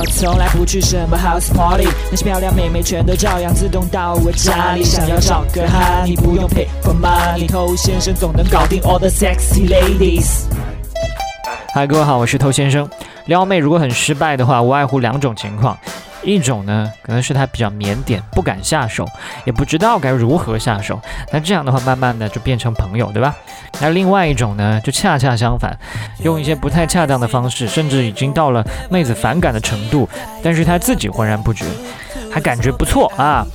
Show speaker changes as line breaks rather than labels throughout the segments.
我从来不去什么 house party，那些漂亮妹妹全都照样自动到我家里。想要找个哈，你不用 pay for money，偷先生总能搞定 all the sexy ladies。
嗨，各位好，我是偷先生。撩妹如果很失败的话，无外乎两种情况。一种呢，可能是他比较腼腆，不敢下手，也不知道该如何下手。那这样的话，慢慢的就变成朋友，对吧？那另外一种呢，就恰恰相反，用一些不太恰当的方式，甚至已经到了妹子反感的程度，但是他自己浑然不觉，还感觉不错啊。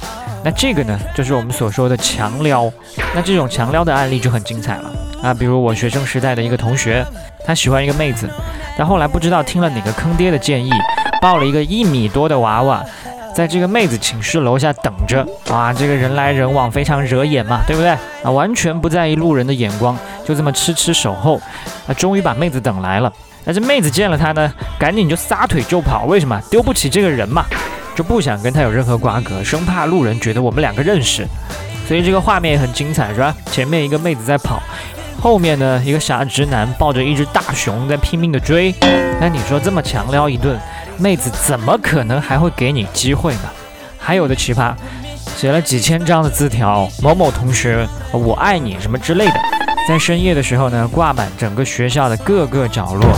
那这个呢，就是我们所说的强撩。那这种强撩的案例就很精彩了啊，比如我学生时代的一个同学，他喜欢一个妹子，但后来不知道听了哪个坑爹的建议。抱了一个一米多的娃娃，在这个妹子寝室楼下等着。哇，这个人来人往，非常惹眼嘛，对不对？啊，完全不在意路人的眼光，就这么痴痴守候。啊，终于把妹子等来了。但这妹子见了他呢，赶紧就撒腿就跑。为什么？丢不起这个人嘛，就不想跟他有任何瓜葛，生怕路人觉得我们两个认识。所以这个画面也很精彩，是吧？前面一个妹子在跑，后面呢一个傻直男抱着一只大熊在拼命的追。那你说这么强撩一顿？妹子怎么可能还会给你机会呢？还有的奇葩，写了几千张的字条，某某同学，我爱你什么之类的，在深夜的时候呢，挂满整个学校的各个角落，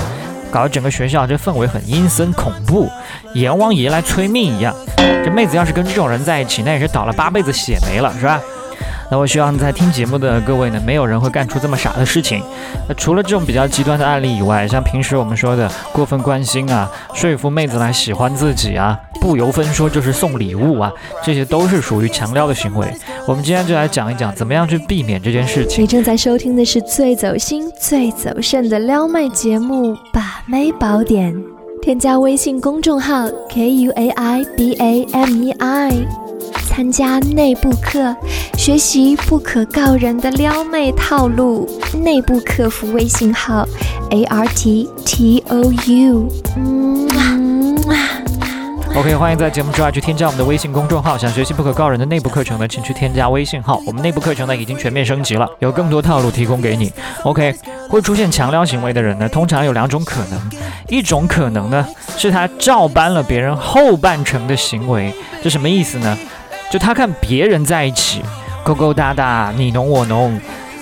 搞得整个学校这氛围很阴森恐怖，阎王爷来催命一样。这妹子要是跟这种人在一起，那也是倒了八辈子血霉了，是吧？那我希望在听节目的各位呢，没有人会干出这么傻的事情。那除了这种比较极端的案例以外，像平时我们说的过分关心啊，说服妹子来喜欢自己啊，不由分说就是送礼物啊，这些都是属于强撩的行为。我们今天就来讲一讲，怎么样去避免这件事情。
你正在收听的是最走心、最走肾的撩妹节目《把妹宝典》，添加微信公众号 k u a i b a m e i。参加内部课，学习不可告人的撩妹套路。内部客服微信号：a r t t o u。
OK，欢迎在节目之外去添加我们的微信公众号。想学习不可告人的内部课程呢，请去添加微信号。我们内部课程呢已经全面升级了，有更多套路提供给你。OK，会出现强撩行为的人呢，通常有两种可能。一种可能呢，是他照搬了别人后半程的行为，这什么意思呢？就他看别人在一起勾勾搭搭，你侬我侬，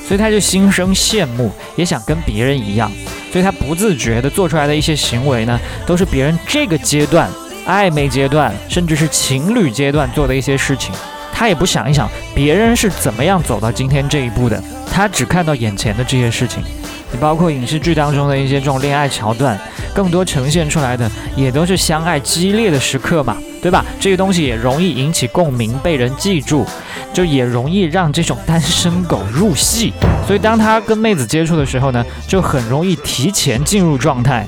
所以他就心生羡慕，也想跟别人一样，所以他不自觉的做出来的一些行为呢，都是别人这个阶段暧昧阶段，甚至是情侣阶段做的一些事情。他也不想一想别人是怎么样走到今天这一步的，他只看到眼前的这些事情。你包括影视剧当中的一些这种恋爱桥段，更多呈现出来的也都是相爱激烈的时刻嘛。对吧？这个东西也容易引起共鸣，被人记住，就也容易让这种单身狗入戏。所以当他跟妹子接触的时候呢，就很容易提前进入状态，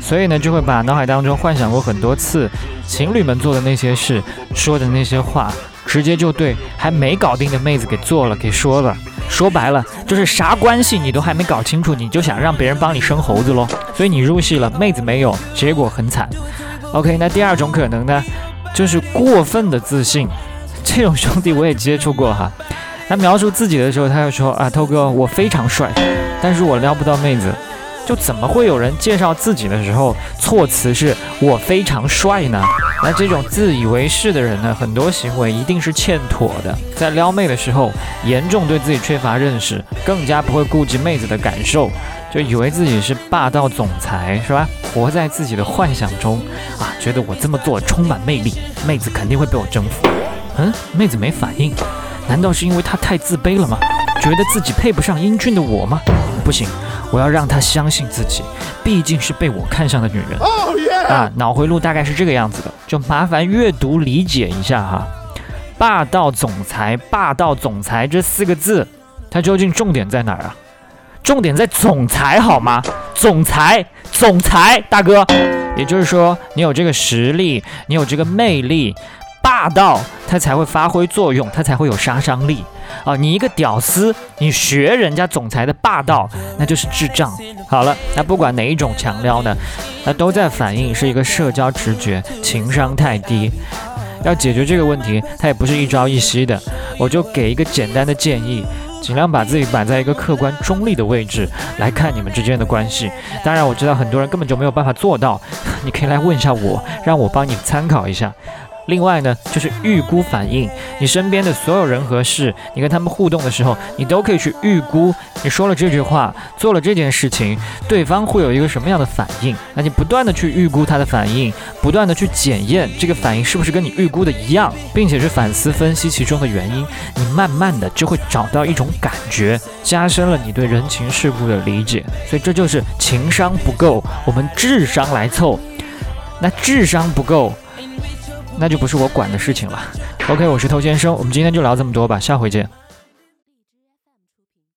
所以呢，就会把脑海当中幻想过很多次情侣们做的那些事，说的那些话，直接就对还没搞定的妹子给做了，给说了。说白了，就是啥关系你都还没搞清楚，你就想让别人帮你生猴子喽。所以你入戏了，妹子没有，结果很惨。OK，那第二种可能呢？就是过分的自信，这种兄弟我也接触过哈。他描述自己的时候，他就说啊，涛哥，我非常帅，但是我撩不到妹子。就怎么会有人介绍自己的时候，措辞是我非常帅呢？那这种自以为是的人呢，很多行为一定是欠妥的。在撩妹的时候，严重对自己缺乏认识，更加不会顾及妹子的感受，就以为自己是霸道总裁，是吧？活在自己的幻想中啊，觉得我这么做充满魅力，妹子肯定会被我征服。嗯，妹子没反应，难道是因为她太自卑了吗？觉得自己配不上英俊的我吗？不行。我要让她相信自己，毕竟是被我看上的女人啊！脑回路大概是这个样子的，就麻烦阅读理解一下哈。霸道总裁，霸道总裁这四个字，它究竟重点在哪儿啊？重点在总裁好吗？总裁，总裁大哥，也就是说你有这个实力，你有这个魅力。霸道，它才会发挥作用，它才会有杀伤力啊！你一个屌丝，你学人家总裁的霸道，那就是智障。好了，那不管哪一种强撩呢，那都在反映是一个社交直觉，情商太低。要解决这个问题，它也不是一朝一夕的。我就给一个简单的建议：尽量把自己摆在一个客观中立的位置来看你们之间的关系。当然，我知道很多人根本就没有办法做到，你可以来问一下我，让我帮你参考一下。另外呢，就是预估反应，你身边的所有人和事，你跟他们互动的时候，你都可以去预估，你说了这句话，做了这件事情，对方会有一个什么样的反应？那你不断的去预估他的反应，不断的去检验这个反应是不是跟你预估的一样，并且是反思分析其中的原因，你慢慢的就会找到一种感觉，加深了你对人情世故的理解。所以这就是情商不够，我们智商来凑。那智商不够。那就不是我管的事情了。OK，我是偷先生，我们今天就聊这么多吧，下回见。